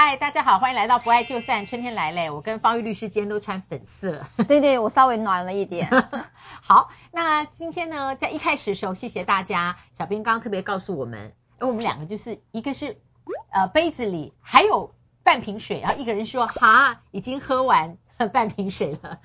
嗨，大家好，欢迎来到不爱就散，春天来嘞！我跟方玉律师今天都穿粉色，对对，我稍微暖了一点。好，那今天呢，在一开始的时候，谢谢大家，小编刚刚特别告诉我们，因为我们两个就是一个是呃杯子里还有半瓶水，然后一个人说哈，已经喝完 半瓶水了，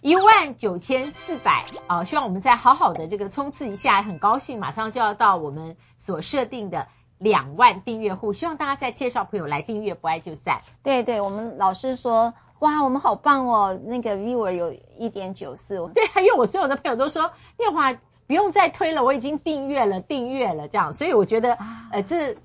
一万九千四百啊，希望我们再好好的这个冲刺一下，很高兴，马上就要到我们所设定的。两万订阅户，希望大家再介绍朋友来订阅，不爱就散。对对，我们老师说，哇，我们好棒哦，那个 viewer 有一点九四。对，因为我所有的朋友都说，念华不用再推了，我已经订阅了，订阅了这样，所以我觉得，呃，这，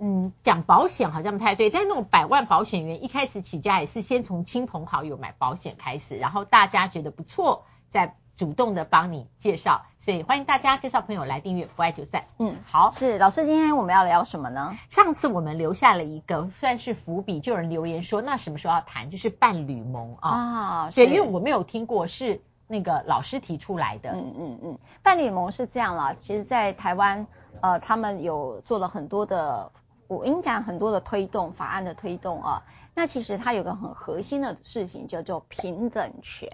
嗯，讲保险好像不太对，但是那种百万保险员一开始起家也是先从亲朋好友买保险开始，然后大家觉得不错，再。主动的帮你介绍，所以欢迎大家介绍朋友来订阅，不爱就散。嗯，好，是老师，今天我们要聊什么呢？上次我们留下了一个算是伏笔，就有人留言说，那什么时候要谈？就是伴侣盟啊。啊，对，因为我没有听过，是那个老师提出来的。嗯嗯嗯，伴侣盟是这样啦，其实，在台湾，呃，他们有做了很多的，我跟你讲很多的推动法案的推动啊。那其实它有个很核心的事情，叫做平等权。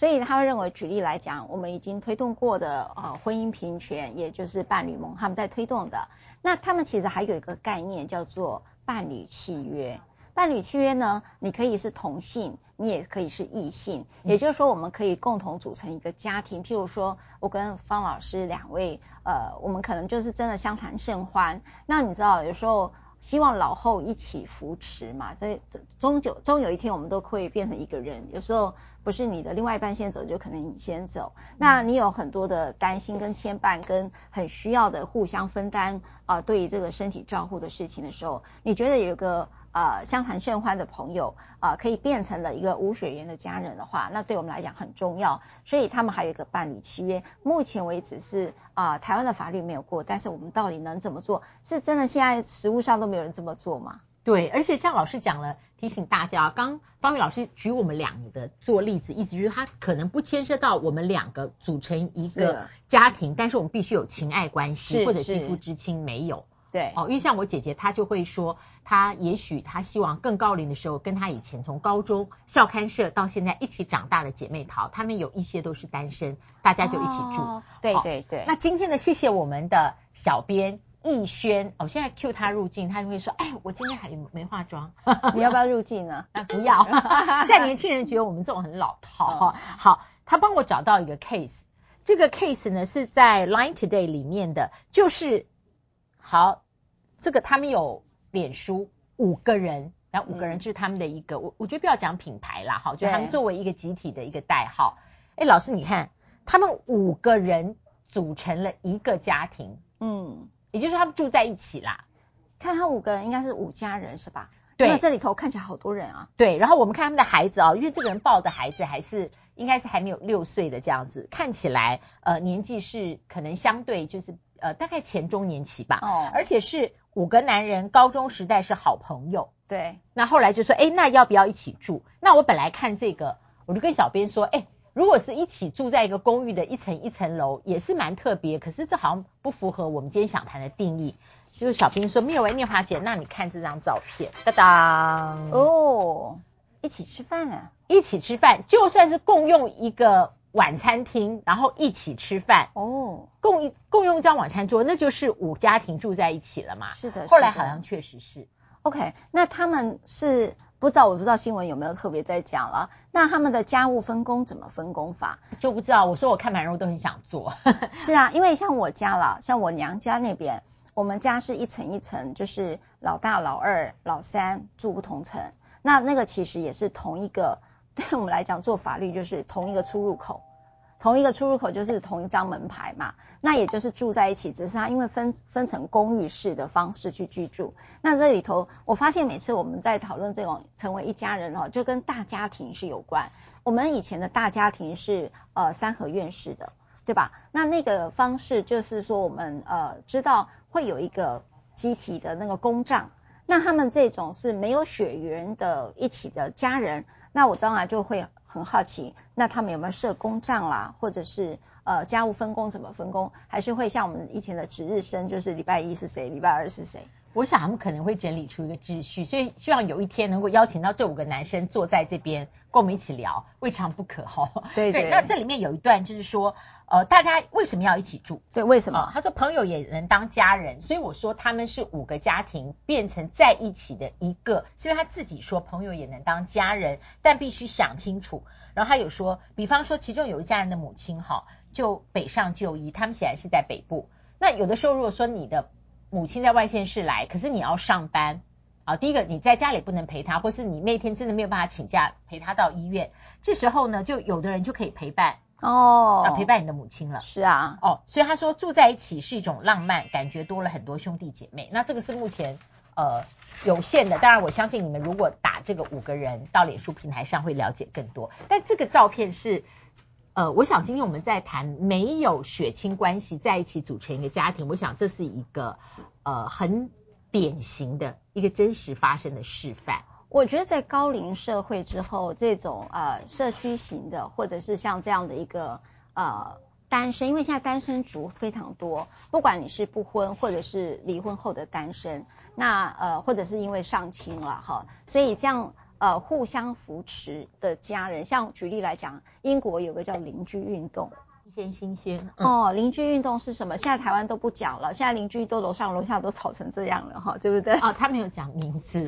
所以他认为，举例来讲，我们已经推动过的呃婚姻平权，也就是伴侣盟，他们在推动的。那他们其实还有一个概念叫做伴侣契约。伴侣契约呢，你可以是同性，你也可以是异性，也就是说，我们可以共同组成一个家庭。譬如说，我跟方老师两位，呃，我们可能就是真的相谈甚欢。那你知道，有时候。希望老后一起扶持嘛，所以终究终有一天我们都会变成一个人。有时候不是你的另外一半先走，就可能你先走。那你有很多的担心跟牵绊，跟很需要的互相分担啊、对于这个身体照护的事情的时候，你觉得有个。呃，相谈甚欢的朋友啊、呃，可以变成了一个无血缘的家人的话，那对我们来讲很重要。所以他们还有一个伴侣契约，目前为止是啊、呃，台湾的法律没有过，但是我们到底能怎么做？是真的现在实务上都没有人这么做吗？对，而且像老师讲了，提醒大家，刚方宇老师举我们两个的做例子，意思就是他可能不牵涉到我们两个组成一个家庭，是但是我们必须有情爱关系或者肌肤之亲，没有。对，哦，因为像我姐姐，她就会说，她也许她希望更高龄的时候，跟她以前从高中校刊社到现在一起长大的姐妹淘，她们有一些都是单身，大家就一起住。哦、对对对。那今天呢，谢谢我们的小编逸轩，我、哦、现在 cue 她入镜，他就会说，哎，我今天还没化妆，你要不要入镜呢？那 不要，现在年轻人觉得我们这种很老套哈。哦、好，他帮我找到一个 case，这个 case 呢是在 Line Today 里面的，就是。好，这个他们有脸书五个人，然后五个人就是他们的一个，嗯、我我觉得不要讲品牌啦，哈，就他们作为一个集体的一个代号。哎，老师你看，他们五个人组成了一个家庭，嗯，也就是说他们住在一起啦。看他五个人应该是五家人是吧？对，那这里头看起来好多人啊。对，然后我们看他们的孩子啊、哦，因为这个人抱的孩子还是应该是还没有六岁的这样子，看起来呃年纪是可能相对就是。呃，大概前中年期吧，哦，而且是五个男人，高中时代是好朋友，对。那后来就说，哎，那要不要一起住？那我本来看这个，我就跟小编说，哎，如果是一起住在一个公寓的一层一层楼，也是蛮特别。可是这好像不符合我们今天想谈的定义。就是小兵说，妙维念华姐，那你看这张照片，当当，哦，一起吃饭啊，一起吃饭，就算是共用一个。晚餐厅，然后一起吃饭哦，共一共用一张晚餐桌，那就是五家庭住在一起了嘛。是的，后来好像确实是。OK，那他们是不知道，我不知道新闻有没有特别在讲了。那他们的家务分工怎么分工法？就不知道。我说我看盘肉都很想做。是啊，因为像我家了，像我娘家那边，我们家是一层一层，就是老大、老二、老三住不同层。那那个其实也是同一个。对我们来讲，做法律就是同一个出入口，同一个出入口就是同一张门牌嘛。那也就是住在一起，只是他因为分分成公寓式的方式去居住。那这里头，我发现每次我们在讨论这种成为一家人哦，就跟大家庭是有关。我们以前的大家庭是呃三合院式的，对吧？那那个方式就是说，我们呃知道会有一个集体的那个公账。那他们这种是没有血缘的一起的家人，那我当然就会很好奇，那他们有没有设公账啦，或者是呃家务分工怎么分工，还是会像我们以前的值日生，就是礼拜一是谁，礼拜二是谁？我想他们可能会整理出一个秩序，所以希望有一天能够邀请到这五个男生坐在这边跟我们一起聊，未尝不可哈。对对，对。那这里面有一段就是说，呃，大家为什么要一起住？对，为什么？呃，他说朋友也能当家人，所以我说他们是五个家庭变成在一起的一个，所以他自己说朋友也能当家人，但必须想清楚。然后他有说，比方说其中有一家人的母亲哈，就北上就医，他们显然是在北部。那有的时候如果说你的母亲在外县市来，可是你要上班啊。第一个，你在家里不能陪她，或是你那天真的没有办法请假陪她到医院。这时候呢，就有的人就可以陪伴哦，要陪伴你的母亲了。是啊，哦，所以他说住在一起是一种浪漫，感觉多了很多兄弟姐妹。那这个是目前呃有限的，当然我相信你们如果打这个五个人到脸书平台上会了解更多。但这个照片是。呃，我想今天我们在谈没有血亲关系在一起组成一个家庭，我想这是一个呃很典型的一个真实发生的示范。我觉得在高龄社会之后，这种呃社区型的，或者是像这样的一个呃单身，因为现在单身族非常多，不管你是不婚或者是离婚后的单身，那呃或者是因为上亲了哈，所以像。呃，互相扶持的家人，像举例来讲，英国有个叫邻居运动，新鲜新鲜。哦，邻居运动是什么？现在台湾都不讲了，现在邻居都楼上楼下都吵成这样了哈，对不对？哦，他没有讲名字，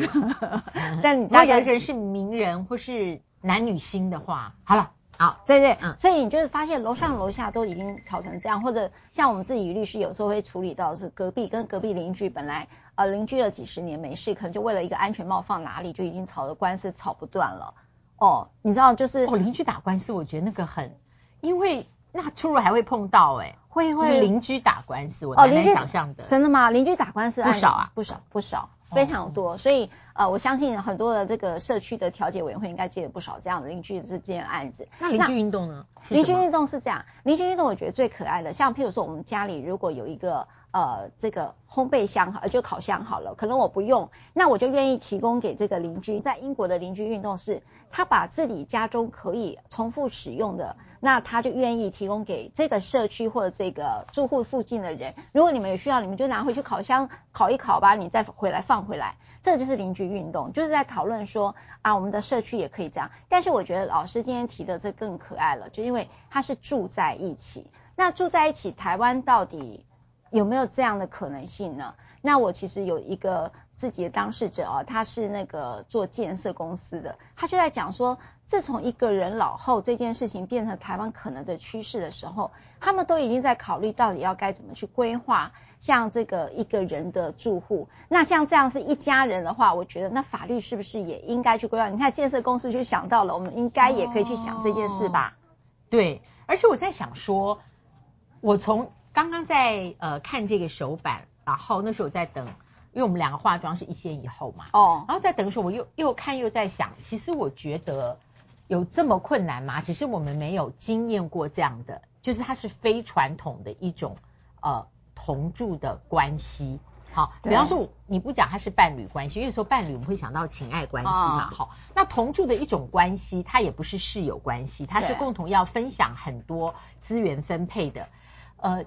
但如果有一个人是名人或是男女星的话，好了。好，对对，嗯，所以你就是发现楼上楼下都已经吵成这样，或者像我们自己律师有时候会处理到是隔壁跟隔壁邻居本来呃邻居了几十年没事，可能就为了一个安全帽放哪里就已经吵得官司吵不断了。哦，你知道就是哦邻居打官司，我觉得那个很，因为那出入还会碰到哎、欸，会。会邻居打官司，我很难想象的、哦，真的吗？邻居打官司不少啊，不少不少。非常多，所以呃，我相信很多的这个社区的调解委员会应该接了不少这样的邻居之间案子。那邻居运动呢？邻居运动是这样，邻居运动我觉得最可爱的，像譬如说我们家里如果有一个呃这个烘焙箱，就烤箱好了，可能我不用，那我就愿意提供给这个邻居。在英国的邻居运动是，他把自己家中可以重复使用的，那他就愿意提供给这个社区或者这个住户附近的人。如果你们有需要，你们就拿回去烤箱烤一烤吧，你再回来放回来。这就是邻居运动，就是在讨论说啊，我们的社区也可以这样。但是我觉得老师今天提的这更可爱了，就因为他是住在一起。那住在一起，台湾到底？有没有这样的可能性呢？那我其实有一个自己的当事者哦，他是那个做建设公司的，他就在讲说，自从一个人老后这件事情变成台湾可能的趋势的时候，他们都已经在考虑到底要该怎么去规划像这个一个人的住户。那像这样是一家人的话，我觉得那法律是不是也应该去规划？你看建设公司就想到了，我们应该也可以去想这件事吧？对，而且我在想说，我从。刚刚在呃看这个手板，然后那时候我在等，因为我们两个化妆是一先一后嘛。哦。然后在等的时候，我又又看又在想，其实我觉得有这么困难吗？只是我们没有经验过这样的，就是它是非传统的一种呃同住的关系。好，比方说你不讲它是伴侣关系，因为说伴侣我们会想到情爱关系嘛。好、哦，那同住的一种关系，它也不是室友关系，它是共同要分享很多资源分配的，呃。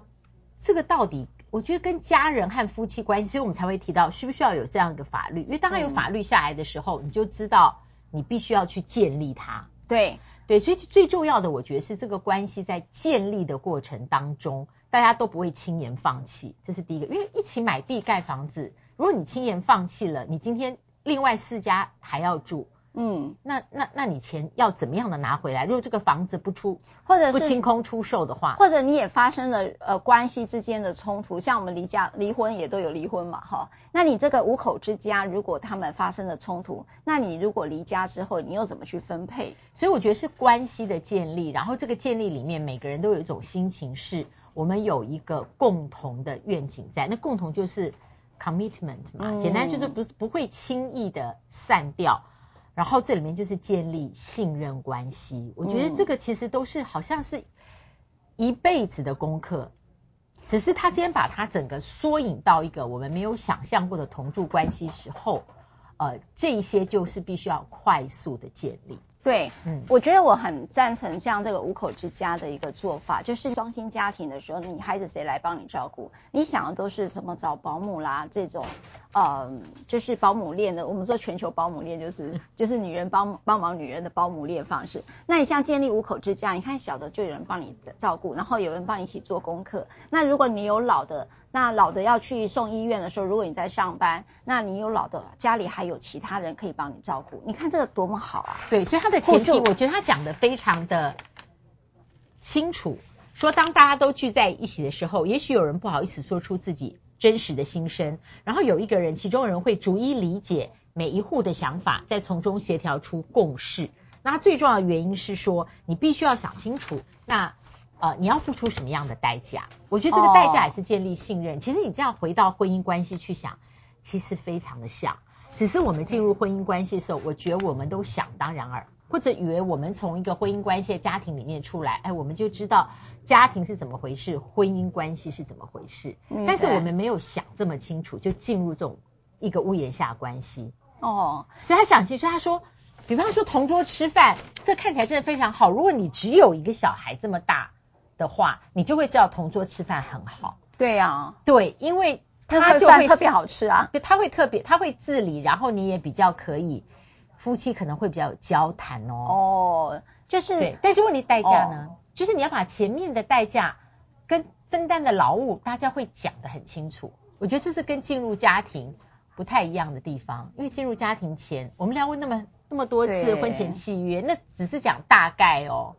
这个到底，我觉得跟家人和夫妻关系，所以我们才会提到需不需要有这样一个法律？因为当他有法律下来的时候，嗯、你就知道你必须要去建立它。对对，所以最重要的，我觉得是这个关系在建立的过程当中，大家都不会轻言放弃，这是第一个。因为一起买地盖房子，如果你轻言放弃了，你今天另外四家还要住。嗯，那那那你钱要怎么样的拿回来？如果这个房子不出，或者是不清空出售的话，或者你也发生了呃关系之间的冲突，像我们离家离婚也都有离婚嘛，哈，那你这个五口之家，如果他们发生了冲突，那你如果离家之后，你又怎么去分配？所以我觉得是关系的建立，然后这个建立里面每个人都有一种心情，是我们有一个共同的愿景在，那共同就是 commitment 嘛，嗯、简单就是不是不会轻易的散掉。然后这里面就是建立信任关系，我觉得这个其实都是好像是一辈子的功课，只是他今天把它整个缩影到一个我们没有想象过的同住关系时候，呃，这一些就是必须要快速的建立。对，嗯，我觉得我很赞成像这个五口之家的一个做法，就是双薪家庭的时候，你孩子谁来帮你照顾？你想的都是什么找保姆啦这种，呃，就是保姆链的，我们说全球保姆链就是 就是女人帮帮忙女人的保姆链方式。那你像建立五口之家，你看小的就有人帮你照顾，然后有人帮你一起做功课。那如果你有老的，那老的要去送医院的时候，如果你在上班，那你有老的，家里还有其他人可以帮你照顾。你看这个多么好啊！对，所以他的前提，我觉得他讲的非常的清楚，说当大家都聚在一起的时候，也许有人不好意思说出自己。真实的心声，然后有一个人，其中人会逐一理解每一户的想法，再从中协调出共识。那最重要的原因是说，你必须要想清楚，那呃你要付出什么样的代价？我觉得这个代价也是建立信任。其实你这样回到婚姻关系去想，其实非常的像，只是我们进入婚姻关系的时候，我觉得我们都想当然尔。或者以为我们从一个婚姻关系的家庭里面出来，哎，我们就知道家庭是怎么回事，婚姻关系是怎么回事。嗯，但是我们没有想这么清楚，就进入这种一个屋檐下关系。哦，所以他想清楚，他说，比方说同桌吃饭，这看起来真的非常好。如果你只有一个小孩这么大的话，你就会知道同桌吃饭很好。对呀，对，因为他就会特别好吃啊，对，他会特别，他会自理，然后你也比较可以。夫妻可能会比较有交谈哦。哦，就是对，但是问题代价呢？哦、就是你要把前面的代价跟分担的劳务，大家会讲得很清楚。我觉得这是跟进入家庭不太一样的地方，因为进入家庭前，我们聊过那么那么多次婚前契约，那只是讲大概哦。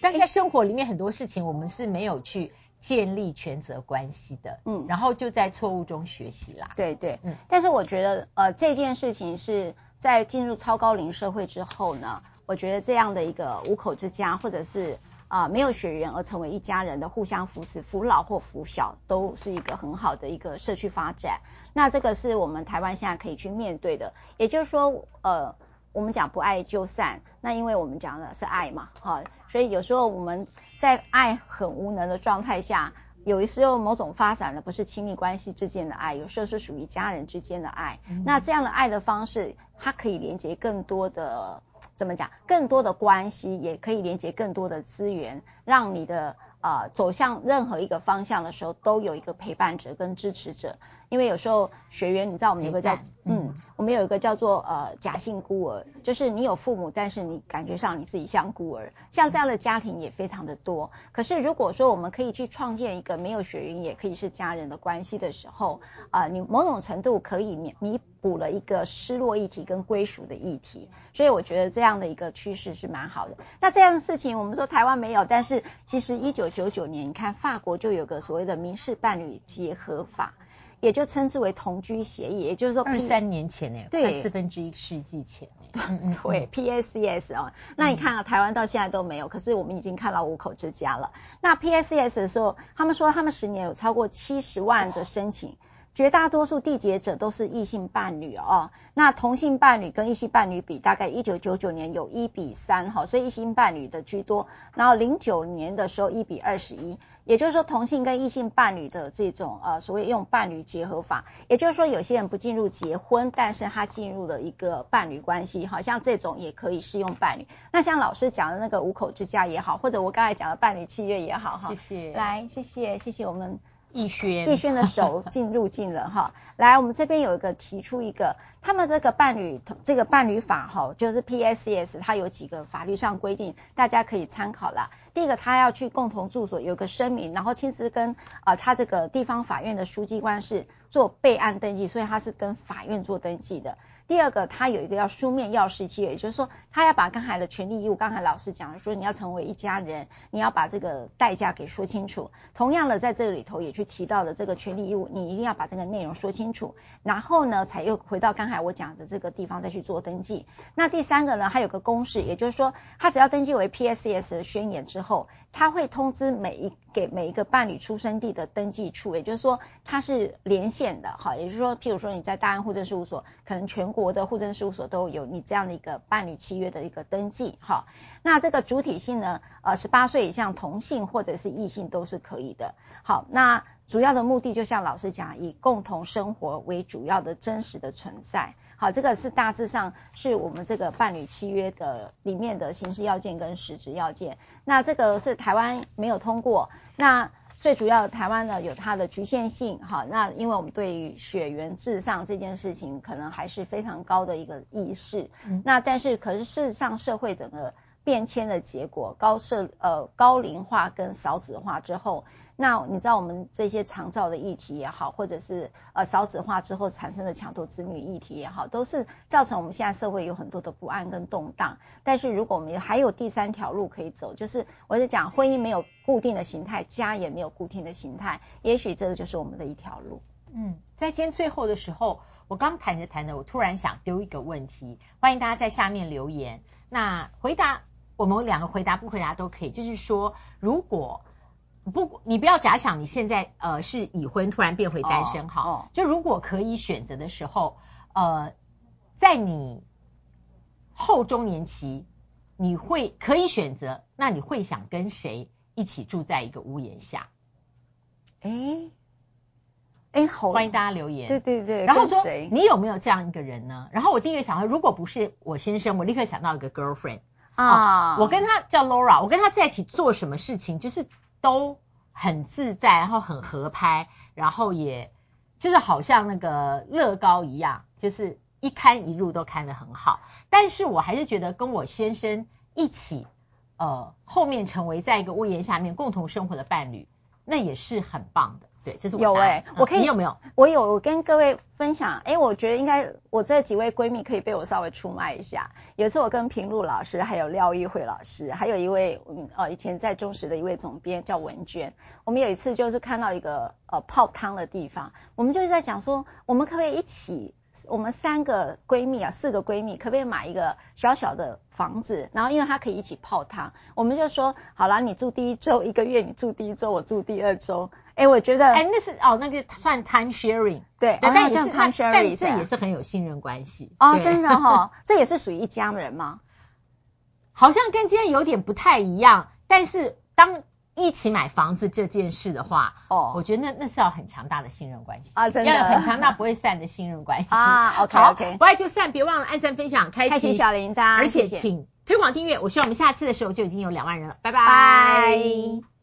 但是在生活里面很多事情，我们是没有去建立权责关系的。嗯，然后就在错误中学习啦。对对，嗯。但是我觉得呃这件事情是。在进入超高龄社会之后呢，我觉得这样的一个五口之家，或者是啊、呃、没有血缘而成为一家人的互相扶持、扶老或扶小，都是一个很好的一个社区发展。那这个是我们台湾现在可以去面对的。也就是说，呃，我们讲不爱就散，那因为我们讲的是爱嘛，哈，所以有时候我们在爱很无能的状态下。有时候某种发展的不是亲密关系之间的爱，有时候是属于家人之间的爱。嗯、那这样的爱的方式，它可以连接更多的，怎么讲？更多的关系，也可以连接更多的资源，让你的。呃，走向任何一个方向的时候，都有一个陪伴者跟支持者。因为有时候学员，你知道我们有个叫嗯，我们有一个叫做呃假性孤儿，就是你有父母，但是你感觉上你自己像孤儿。像这样的家庭也非常的多。可是如果说我们可以去创建一个没有血缘也可以是家人的关系的时候，啊、呃，你某种程度可以弥弥补了一个失落议题跟归属的议题。所以我觉得这样的一个趋势是蛮好的。那这样的事情，我们说台湾没有，但是其实一九九九年，你看法国就有个所谓的民事伴侣结合法，也就称之为同居协议，也就是说二三年前呢，对，四分之一世纪前，对对，PACS 哦，那你看啊，台湾到现在都没有，可是我们已经看到五口之家了。那 PACS 的时候，他们说他们十年有超过七十万的申请。绝大多数缔结者都是异性伴侣哦，那同性伴侣跟异性伴侣比，大概一九九九年有一比三哈，所以异性伴侣的居多。然后零九年的时候一比二十一，也就是说同性跟异性伴侣的这种呃所谓用伴侣结合法，也就是说有些人不进入结婚，但是他进入了一个伴侣关系，好像这种也可以适用伴侣。那像老师讲的那个五口之家也好，或者我刚才讲的伴侣契约也好哈，谢谢，来谢谢谢谢我们。逸轩，逸轩的手进入进了哈，来，我们这边有一个提出一个，他们这个伴侣这个伴侣法哈，就是 PSCS，它有几个法律上规定，大家可以参考啦。第一个，他要去共同住所有个声明，然后亲自跟啊、他这个地方法院的书记官是做备案登记，所以他是跟法院做登记的。第二个，他有一个要书面要事契约，也就是说，他要把刚才的权利义务，刚才老师讲的说，你要成为一家人，你要把这个代价给说清楚。同样的，在这里头也去提到了这个权利义务，你一定要把这个内容说清楚。然后呢，才又回到刚才我讲的这个地方再去做登记。那第三个呢，还有个公示，也就是说，他只要登记为 P S S 宣言之后，他会通知每一给每一个伴侣出生地的登记处，也就是说，它是连线的，哈，也就是说，譬如说你在大安户政事务所，可能全国的户政事务所都有你这样的一个伴侣契约的一个登记，哈。那这个主体性呢，呃，十八岁以上同性或者是异性都是可以的。好，那主要的目的就像老师讲，以共同生活为主要的真实的存在。好，这个是大致上是我们这个伴侣契约的里面的形式要件跟实质要件。那这个是台湾没有通过。那最主要台湾呢有它的局限性，哈，那因为我们对于血缘至上这件事情可能还是非常高的一个意识，嗯、那但是可是事实上社会整个变迁的结果，高社呃高龄化跟少子化之后。那你知道我们这些长照的议题也好，或者是呃少子化之后产生的抢夺子女议题也好，都是造成我们现在社会有很多的不安跟动荡。但是如果我们还有第三条路可以走，就是我在讲婚姻没有固定的形态，家也没有固定的形态，也许这个就是我们的一条路。嗯，在今天最后的时候，我刚谈着谈着，我突然想丢一个问题，欢迎大家在下面留言。那回答我们两个回答不回答都可以，就是说如果。不，你不要假想你现在呃是已婚，突然变回单身哈。Oh, oh. 就如果可以选择的时候，呃，在你后中年期，你会可以选择，那你会想跟谁一起住在一个屋檐下？哎哎，好，欢迎大家留言。对对对。然后说你有没有这样一个人呢？然后我第一个想到，如果不是我先生，我立刻想到一个 girlfriend 啊，oh. 我跟他叫 Laura，我跟他在一起做什么事情，就是。都很自在，然后很合拍，然后也就是好像那个乐高一样，就是一看一入都看得很好。但是我还是觉得跟我先生一起，呃，后面成为在一个屋檐下面共同生活的伴侣，那也是很棒的。对，这是我有哎、欸，我可以、嗯、你有没有？我有，我跟各位分享。哎，我觉得应该我这几位闺蜜可以被我稍微出卖一下。有一次我跟平路老师，还有廖玉慧老师，还有一位嗯呃以前在中时的一位总编叫文娟，我们有一次就是看到一个呃泡汤的地方，我们就是在讲说，我们可不可以一起？我们三个闺蜜啊，四个闺蜜，可不可以买一个小小的房子？然后因为它可以一起泡汤，我们就说好了，你住第一周一个月，你住第一周，我住第二周。哎，我觉得哎，那是哦，那个算 time sharing，对，但也是 time sharing，但这也是很有信任关系哦，真的哈、哦，这也是属于一家人吗？好像跟今天有点不太一样，但是当。一起买房子这件事的话，哦，我觉得那那是要很强大的信任关系啊，真的要有很强大不会散的信任关系 啊。OK OK，不爱就散，别忘了按赞、分享、开启小铃铛，而且请推广订阅。我希望我们下次的时候就已经有两万人了，拜拜。拜。